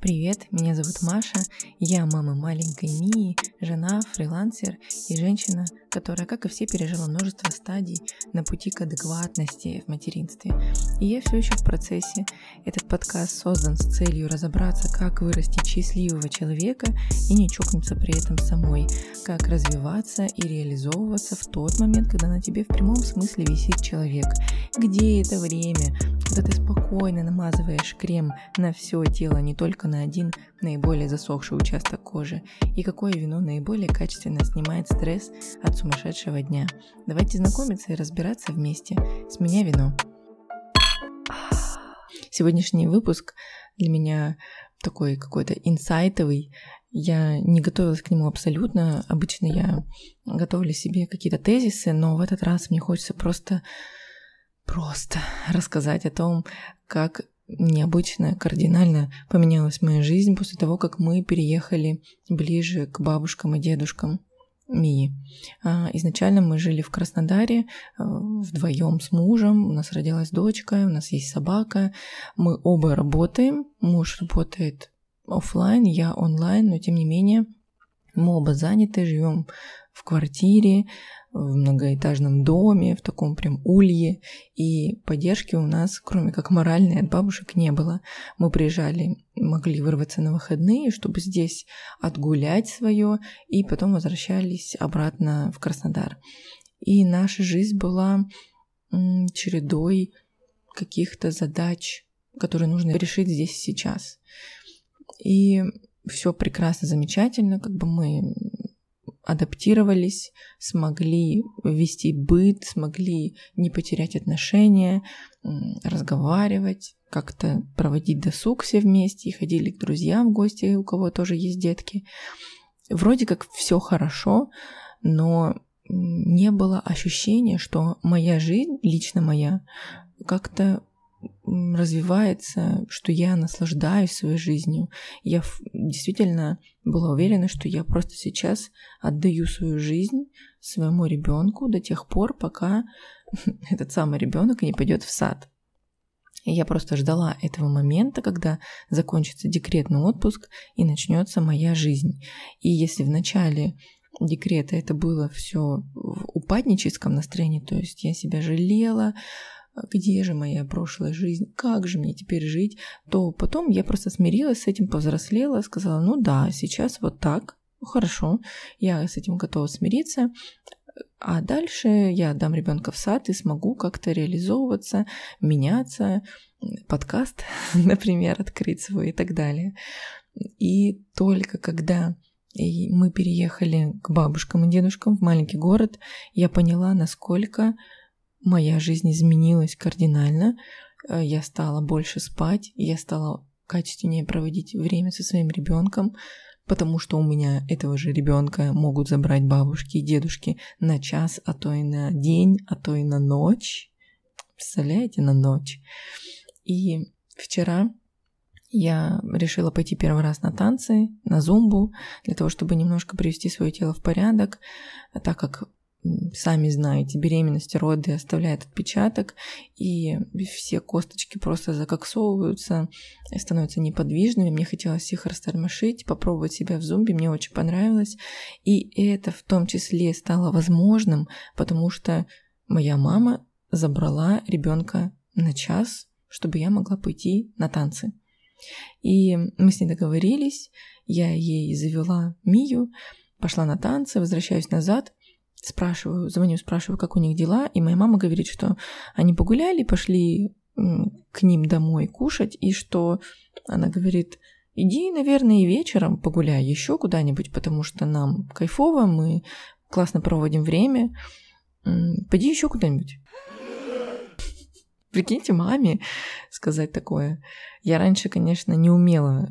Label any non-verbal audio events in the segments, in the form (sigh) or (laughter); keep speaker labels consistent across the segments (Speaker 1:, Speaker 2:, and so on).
Speaker 1: Привет, меня зовут Маша, я мама маленькой Мии, жена, фрилансер и женщина, которая, как и все, пережила множество стадий на пути к адекватности в материнстве. И я все еще в процессе. Этот подкаст создан с целью разобраться, как вырастить счастливого человека и не чокнуться при этом самой, как развиваться и реализовываться в тот момент, когда на тебе в прямом смысле висит человек. Где это время, когда ты спокойно намазываешь крем на все тело, не только на один наиболее засохший участок кожи, и какое вино наиболее качественно снимает стресс от сумасшедшего дня. Давайте знакомиться и разбираться вместе. С меня вино. Сегодняшний выпуск для меня такой какой-то инсайтовый. Я не готовилась к нему абсолютно. Обычно я готовлю себе какие-то тезисы, но в этот раз мне хочется просто просто рассказать о том, как необычно, кардинально поменялась моя жизнь после того, как мы переехали ближе к бабушкам и дедушкам. Мии. А, изначально мы жили в Краснодаре а, вдвоем с мужем, у нас родилась дочка, у нас есть собака, мы оба работаем, муж работает офлайн, я онлайн, но тем не менее мы оба заняты, живем в квартире, в многоэтажном доме, в таком прям улье, и поддержки у нас, кроме как моральной, от бабушек не было. Мы приезжали, могли вырваться на выходные, чтобы здесь отгулять свое, и потом возвращались обратно в Краснодар. И наша жизнь была чередой каких-то задач, которые нужно решить здесь и сейчас. И все прекрасно, замечательно, как бы мы адаптировались, смогли вести быт, смогли не потерять отношения, разговаривать, как-то проводить досуг все вместе и ходили к друзьям в гости, у кого тоже есть детки. Вроде как все хорошо, но не было ощущения, что моя жизнь, лично моя, как-то развивается, что я наслаждаюсь своей жизнью. Я действительно была уверена, что я просто сейчас отдаю свою жизнь своему ребенку до тех пор, пока (laughs) этот самый ребенок не пойдет в сад. И я просто ждала этого момента, когда закончится декретный отпуск и начнется моя жизнь. И если в начале декрета это было все в упадническом настроении, то есть я себя жалела, где же моя прошлая жизнь, как же мне теперь жить, то потом я просто смирилась с этим, повзрослела, сказала, ну да, сейчас вот так, хорошо, я с этим готова смириться, а дальше я дам ребенка в сад и смогу как-то реализовываться, меняться, подкаст, (laughs) например, открыть свой и так далее. И только когда мы переехали к бабушкам и дедушкам в маленький город, я поняла, насколько моя жизнь изменилась кардинально. Э, я стала больше спать, я стала качественнее проводить время со своим ребенком, потому что у меня этого же ребенка могут забрать бабушки и дедушки на час, а то и на день, а то и на ночь. Представляете, на ночь. И вчера я решила пойти первый раз на танцы, на зумбу, для того, чтобы немножко привести свое тело в порядок, так как сами знаете, беременность, роды оставляет отпечаток, и все косточки просто закоксовываются, становятся неподвижными. Мне хотелось их растормошить, попробовать себя в зумби, мне очень понравилось. И это в том числе стало возможным, потому что моя мама забрала ребенка на час, чтобы я могла пойти на танцы. И мы с ней договорились, я ей завела Мию, пошла на танцы, возвращаюсь назад – спрашиваю, звоню, спрашиваю, как у них дела, и моя мама говорит, что они погуляли, пошли к ним домой кушать, и что она говорит, иди, наверное, и вечером погуляй еще куда-нибудь, потому что нам кайфово, мы классно проводим время, пойди еще куда-нибудь. Прикиньте маме сказать такое. Я раньше, конечно, не умела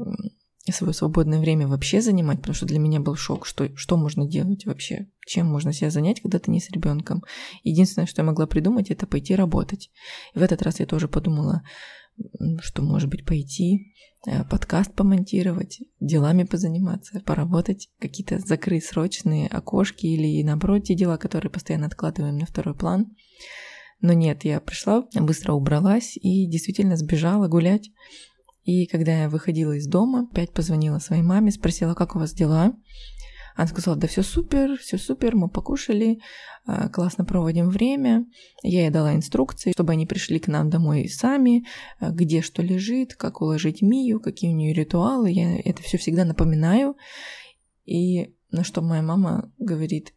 Speaker 1: свое свободное время вообще занимать, потому что для меня был шок, что, что можно делать вообще, чем можно себя занять, когда ты не с ребенком. Единственное, что я могла придумать, это пойти работать. И в этот раз я тоже подумала, что, может быть, пойти э, подкаст помонтировать, делами позаниматься, поработать, какие-то закрыть срочные окошки или, наоборот, те дела, которые постоянно откладываем на второй план. Но нет, я пришла, быстро убралась и действительно сбежала гулять. И когда я выходила из дома, опять позвонила своей маме, спросила, как у вас дела. Она сказала, да все супер, все супер, мы покушали, а, классно проводим время. Я ей дала инструкции, чтобы они пришли к нам домой сами, а, где что лежит, как уложить Мию, какие у нее ритуалы. Я это все всегда напоминаю. И на что моя мама говорит,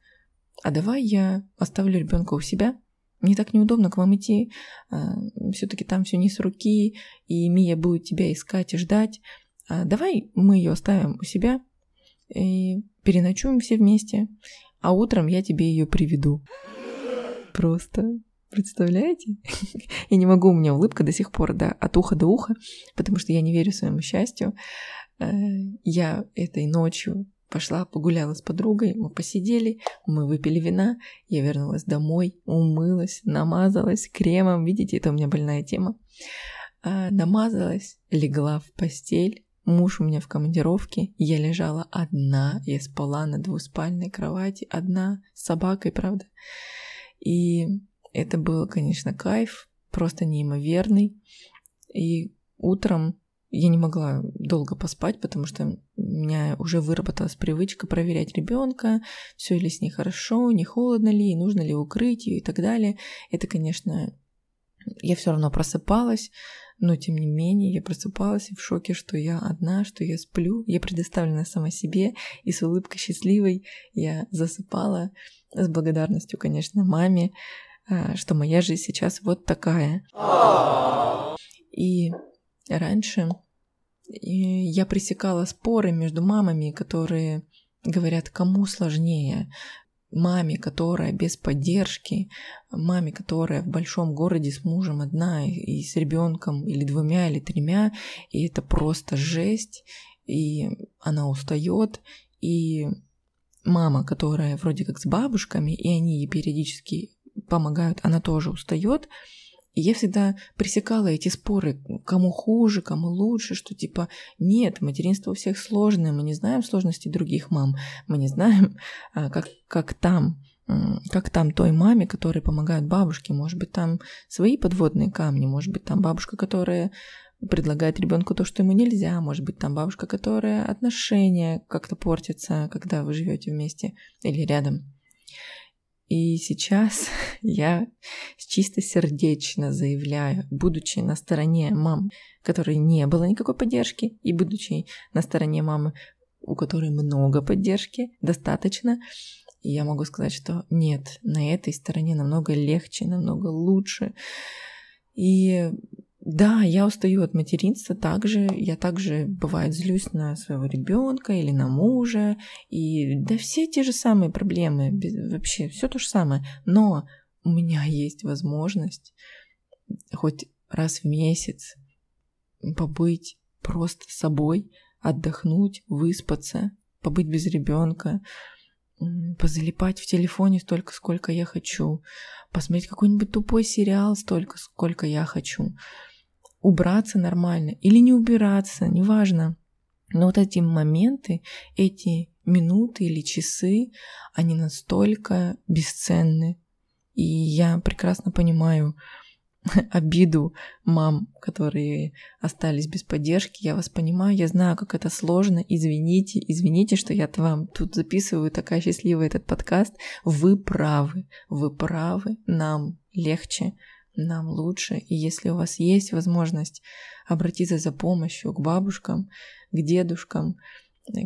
Speaker 1: а давай я оставлю ребенка у себя, мне так неудобно к вам идти, а, все-таки там все не с руки, и Мия будет тебя искать и ждать. Давай мы ее оставим у себя, и переночуем все вместе, а утром я тебе ее приведу. Просто Представляете? (laughs) я не могу, у меня улыбка до сих пор, да, от уха до уха, потому что я не верю своему счастью. Э, я этой ночью пошла, погуляла с подругой, мы посидели, мы выпили вина, я вернулась домой, умылась, намазалась кремом, видите, это у меня больная тема, э, намазалась, легла в постель, Муж у меня в командировке, я лежала одна, я спала на двуспальной кровати, одна, с собакой, правда. И это был, конечно, кайф, просто неимоверный. И утром я не могла долго поспать, потому что у меня уже выработалась привычка проверять ребенка, все ли с ней хорошо, не холодно ли, нужно ли укрыть ее и так далее. Это, конечно, я все равно просыпалась, но тем не менее я просыпалась в шоке, что я одна, что я сплю, я предоставлена сама себе, и с улыбкой счастливой я засыпала с благодарностью, конечно, маме, а, что моя жизнь сейчас вот такая. И раньше. Я пресекала споры между мамами, которые говорят, кому сложнее, маме, которая без поддержки, маме, которая в большом городе с мужем одна и с ребенком или двумя или тремя, и это просто жесть, и она устает, и мама, которая вроде как с бабушками, и они ей периодически помогают, она тоже устает, и я всегда пресекала эти споры, кому хуже, кому лучше, что типа нет, материнство у всех сложное, мы не знаем сложностей других мам, мы не знаем, (laughs) а, как, как там, как там той маме, которой помогают бабушке, может быть, там свои подводные камни, может быть, там бабушка, которая предлагает ребенку то, что ему нельзя, может быть, там бабушка, которая отношения как-то портятся, когда вы живете вместе или рядом. И сейчас (laughs) я чисто сердечно заявляю, будучи на стороне мам, которой не было никакой поддержки, и будучи на стороне мамы, у которой много поддержки, достаточно, я могу сказать, что нет, на этой стороне намного легче, намного лучше. И да, я устаю от материнства также. Я также, бывает, злюсь на своего ребенка или на мужа. И да, все те же самые проблемы. Вообще, все то же самое. Но у меня есть возможность хоть раз в месяц побыть просто собой, отдохнуть, выспаться, побыть без ребенка, позалипать в телефоне столько, сколько я хочу, посмотреть какой-нибудь тупой сериал столько, сколько я хочу убраться нормально или не убираться, неважно. Но вот эти моменты, эти минуты или часы, они настолько бесценны. И я прекрасно понимаю (laughs) обиду мам, которые остались без поддержки. Я вас понимаю, я знаю, как это сложно. Извините, извините, что я вам тут записываю такая счастливая этот подкаст. Вы правы, вы правы, нам легче нам лучше. И если у вас есть возможность обратиться за помощью к бабушкам, к дедушкам,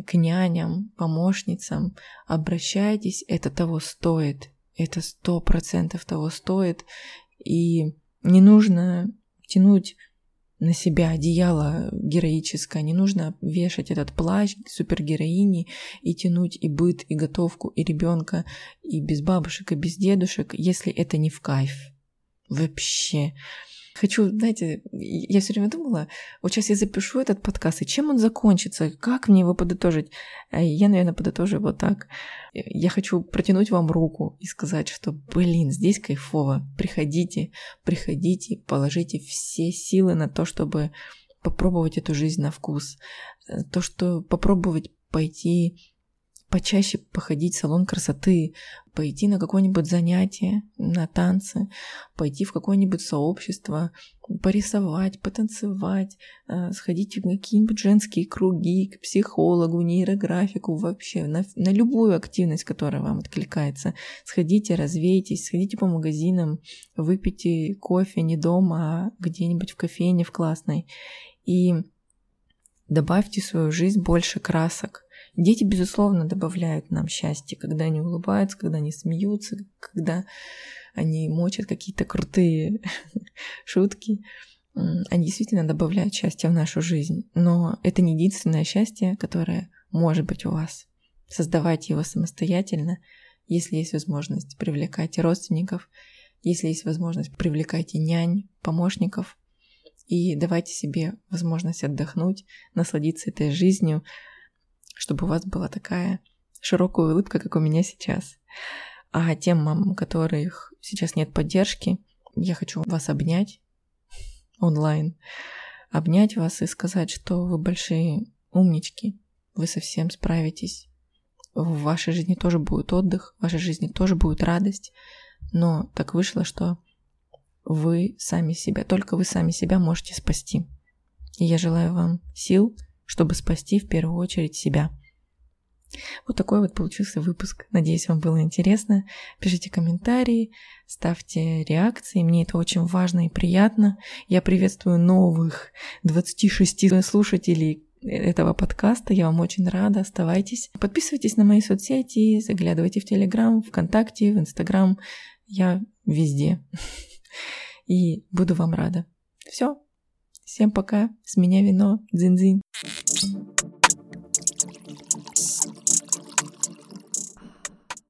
Speaker 1: к няням, помощницам, обращайтесь, это того стоит. Это сто процентов того стоит. И не нужно тянуть на себя одеяло героическое, не нужно вешать этот плащ супергероини и тянуть и быт, и готовку, и ребенка, и без бабушек, и без дедушек, если это не в кайф. Вообще. Хочу, знаете, я все время думала, вот сейчас я запишу этот подкаст, и чем он закончится, как мне его подытожить? А я, наверное, подытожу вот так. Я хочу протянуть вам руку и сказать, что, блин, здесь кайфово. Приходите, приходите, положите все силы на то, чтобы попробовать эту жизнь на вкус. То, что попробовать пойти почаще походить в салон красоты, пойти на какое-нибудь занятие, на танцы, пойти в какое-нибудь сообщество, порисовать, потанцевать, э, сходить в какие-нибудь женские круги, к психологу, нейрографику, вообще на, на любую активность, которая вам откликается. Сходите, развейтесь, сходите по магазинам, выпейте кофе не дома, а где-нибудь в кофейне в классной. И добавьте в свою жизнь больше красок. Дети, безусловно, добавляют нам счастье, когда они улыбаются, когда они смеются, когда они мочат какие-то крутые (laughs) шутки. Они действительно добавляют счастье в нашу жизнь. Но это не единственное счастье, которое может быть у вас. Создавайте его самостоятельно, если есть возможность, привлекайте родственников, если есть возможность, привлекайте нянь, помощников, и давайте себе возможность отдохнуть, насладиться этой жизнью, чтобы у вас была такая широкая улыбка, как у меня сейчас. А тем мамам, у которых сейчас нет поддержки, я хочу вас обнять онлайн, обнять вас и сказать, что вы большие умнички, вы совсем справитесь. В вашей жизни тоже будет отдых, в вашей жизни тоже будет радость, но так вышло, что вы сами себя, только вы сами себя можете спасти. И я желаю вам сил, чтобы спасти в первую очередь себя. Вот такой вот получился выпуск. Надеюсь, вам было интересно. Пишите комментарии, ставьте реакции. Мне это очень важно и приятно. Я приветствую новых 26 слушателей этого подкаста. Я вам очень рада. Оставайтесь. Подписывайтесь на мои соцсети, заглядывайте в Телеграм, ВКонтакте, в Инстаграм. Я везде. (laughs) И буду вам рада. Все. Всем пока. С меня вино. Дзин-дзин.